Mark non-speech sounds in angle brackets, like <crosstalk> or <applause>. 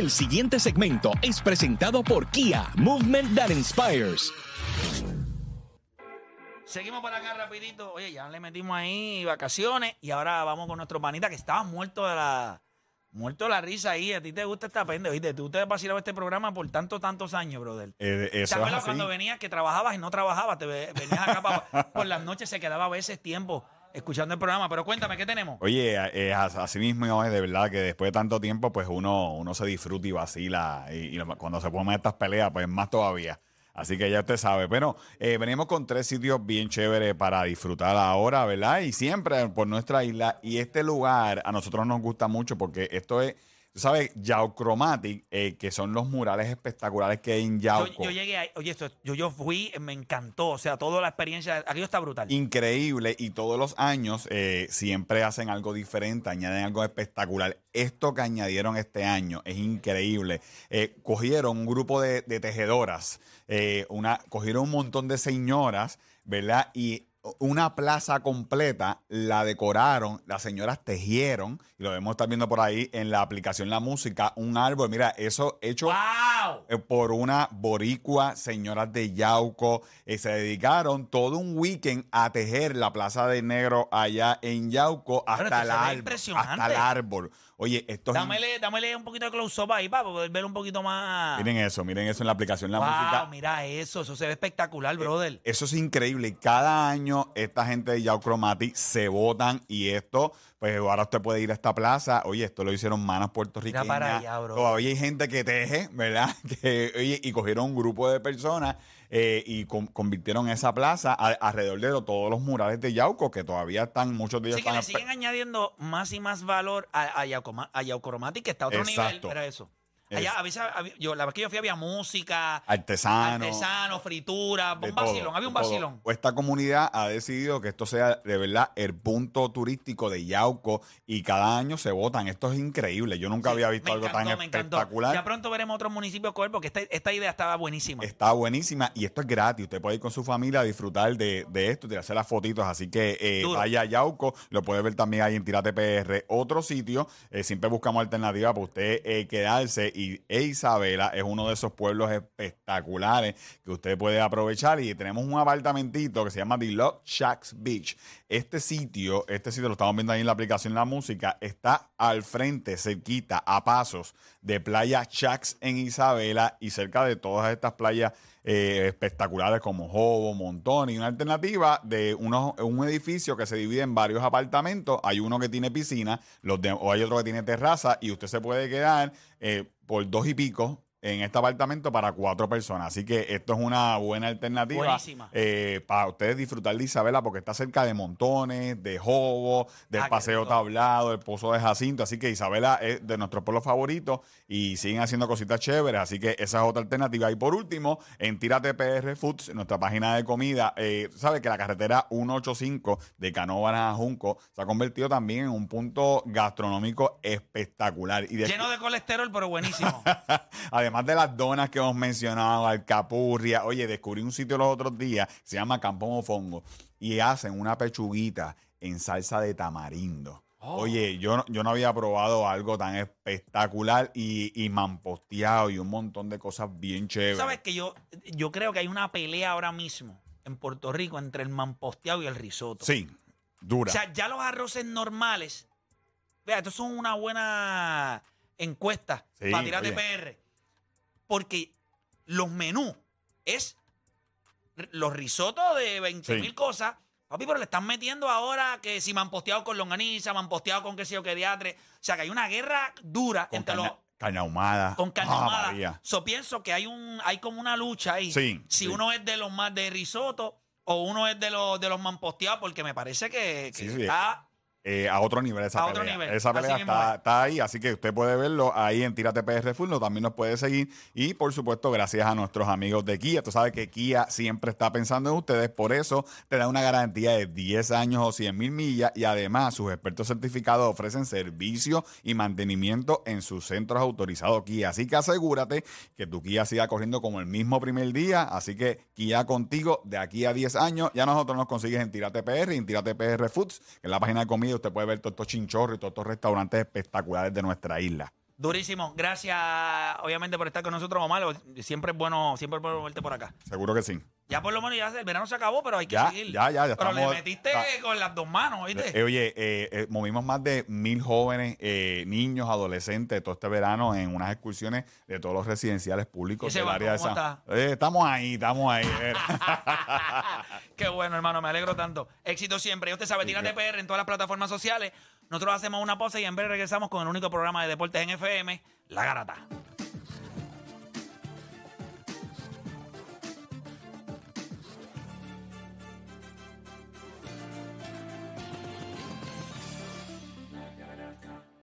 El siguiente segmento es presentado por Kia, Movement That Inspires. Seguimos por acá rapidito. Oye, ya le metimos ahí vacaciones y ahora vamos con nuestro panita que estaba muerto de la muerto de la risa ahí. A ti te gusta esta pende, oíste, tú te has vacilado este programa por tantos, tantos años, brother. Eh, ¿Te eso es acuerdas así. cuando venías que trabajabas y no trabajabas? Te ve- venías acá pa- por las noches, se quedaba a veces tiempo escuchando el programa. Pero cuéntame, ¿qué tenemos? Oye, eh, as- así mismo es de verdad que después de tanto tiempo, pues uno, uno se disfruta y vacila. Y, cuando se ponen estas peleas, pues más todavía. Así que ya usted sabe. Pero eh, venimos con tres sitios bien chéveres para disfrutar ahora, ¿verdad? Y siempre por nuestra isla. Y este lugar a nosotros nos gusta mucho porque esto es, tú sabes, Yauchromatic, eh, que son los murales espectaculares que hay en Yo, Yauco. yo llegué ahí, oye, esto, yo, yo fui, me encantó. O sea, toda la experiencia, aquello está brutal. increíble y todos los años eh, siempre hacen algo diferente, añaden algo espectacular. Esto que añadieron este año es increíble. Eh, cogieron un grupo de, de tejedoras, eh, una, cogieron un montón de señoras, ¿verdad? Y una plaza completa la decoraron, las señoras tejieron, y lo estar viendo por ahí en la aplicación La Música, un árbol, mira, eso hecho ¡Wow! eh, por una boricua, señoras de Yauco, eh, se dedicaron todo un weekend a tejer la Plaza de Negro allá en Yauco hasta el árbol. Hasta el árbol. Oye, esto es... Dámele, dámele un poquito de close-up ahí para poder ver un poquito más. Miren eso, miren eso en la aplicación La wow, Música. mira eso, eso se ve espectacular, brother. Eso es increíble. Cada año esta gente de Yau Chromatic se votan y esto, pues ahora usted puede ir a esta plaza. Oye, esto lo hicieron manos puertorriqueñas. Mira para allá, bro. Todavía hay gente que teje, ¿verdad? <laughs> Que, oye, y cogieron un grupo de personas eh, y con- convirtieron esa plaza a- alrededor de lo- todos los murales de Yauco, que todavía están, muchos de ellos Así que le siguen añadiendo más y más valor a, a, a Yaucromatic, que está a otro nivel, Exacto. pero eso. Allá, a veces, había- yo, la vez que yo fui había música, Artesanos. artesano, fritura, de un todo, vacilón, había un todo. vacilón. Esta comunidad ha decidido que esto sea de verdad el punto turístico de Yauco y cada año se votan. Esto es increíble. Yo nunca había visto algo tan espectacular. Ya pronto veremos otros municipios coger porque esta, esta idea estaba buenísima. Está buenísima y esto es gratis. Usted puede ir con su familia a disfrutar de, de esto, hacer las fotitos. Así que eh, Duro. vaya a Yauco, lo puede ver también ahí en Tirate PR. Otro sitio, eh, siempre buscamos alternativas para usted eh, quedarse. Y e Isabela es uno de esos pueblos espectaculares que usted puede aprovechar. Y tenemos un apartamentito que se llama The Love Shacks Beach. Este sitio, este sitio lo estamos viendo ahí en la aplicación La Música, está al frente, cerquita, a pasos de Playa Shacks en Isabela y cerca de todas estas playas eh, espectaculares como Jobo, Montón y una alternativa de unos, un edificio que se divide en varios apartamentos. Hay uno que tiene piscina, de- o hay otro que tiene terraza y usted se puede quedar eh, por dos y pico en este apartamento para cuatro personas. Así que esto es una buena alternativa Buenísima. eh, para ustedes disfrutar de Isabela porque está cerca de Montones, de Jobo, del Ah, Paseo. Tablado, del Pozo de Jacinto. Así que Isabela es de nuestros pueblos favoritos y siguen haciendo cositas chéveres. Así que esa es otra alternativa. Y por último, en Tírate PR Foods, nuestra página de comida, eh, sabe que la carretera 185 de Canóvanas a Junco se ha convertido también en un punto gastronómico espectacular. Y de Lleno de colesterol, pero buenísimo. <laughs> Además de las donas que hemos mencionado, alcapurria. Oye, descubrí un sitio los otros días, se llama Campo Mofongo, y hacen una pechuguita en salsa de tamarindo. Oh. Oye, yo, no- yo no había probado algo tan espectacular y, y mamposteado y un montón de cosas bien chéveres. ¿Sabes que yo, yo creo que hay una pelea ahora mismo en Puerto Rico entre el mamposteado y el risotto? Sí, dura. O sea, ya los arroces normales. Vea, esto es una buena encuesta Sí, para tirar de. PR. Porque los menús es los risotos de 20 mil Sí. cosas. Papi, pero le están metiendo ahora que si me han posteado con longaniza, me han posteado con qué sé yo qué diatre. O sea, que hay una guerra dura Con entre los caña ahumada. con carne Ah, ahumada. María. So, pienso que hay un hay como una lucha ahí. Sí, si sí. uno es de los más de risotto o uno es de los de los manposteados, porque me parece que, que Sí, sí. está Eh, a otro nivel esa A otro pelea. nivel. Esa pelea está ahí, así que usted puede verlo ahí en Tírate PR Full, no, también nos puede seguir. Y por supuesto, gracias a nuestros amigos de Kia. Tú sabes que Kia siempre está pensando en ustedes, por eso te da una garantía de 10 años o 100 mil millas y además sus expertos certificados ofrecen servicio y mantenimiento en sus centros autorizados Kia. Así que asegúrate que tu Kia siga corriendo como el mismo primer día. Así que Kia contigo de aquí a 10 años. Ya nosotros nos consigues en Tírate PR y en Tírate PR Foods, que es la página de comida. Usted puede ver todos estos chinchorros y todos estos restaurantes espectaculares de nuestra isla. durísimo. Gracias, obviamente, por estar con nosotros, Omar. Siempre es bueno, siempre es bueno verte por acá. Seguro que sí. Ya por lo menos ya el verano se acabó, pero hay que Ya, seguir. ya, ya, ya Pero le estamos- metiste ah. con las dos manos, ¿oíste? Eh, oye, eh, eh, movimos más de mil jóvenes, niños, adolescentes, todo este verano en unas excursiones de todos los residenciales públicos ¿Y ese del área de San está? Estamos ahí, estamos ahí. <laughs> bueno, hermano, me alegro tanto. Éxito siempre. Y usted sabe, tírate PR en todas las plataformas sociales. Nosotros hacemos una pausa y en breve regresamos con el único programa de deportes en FM, La Garata.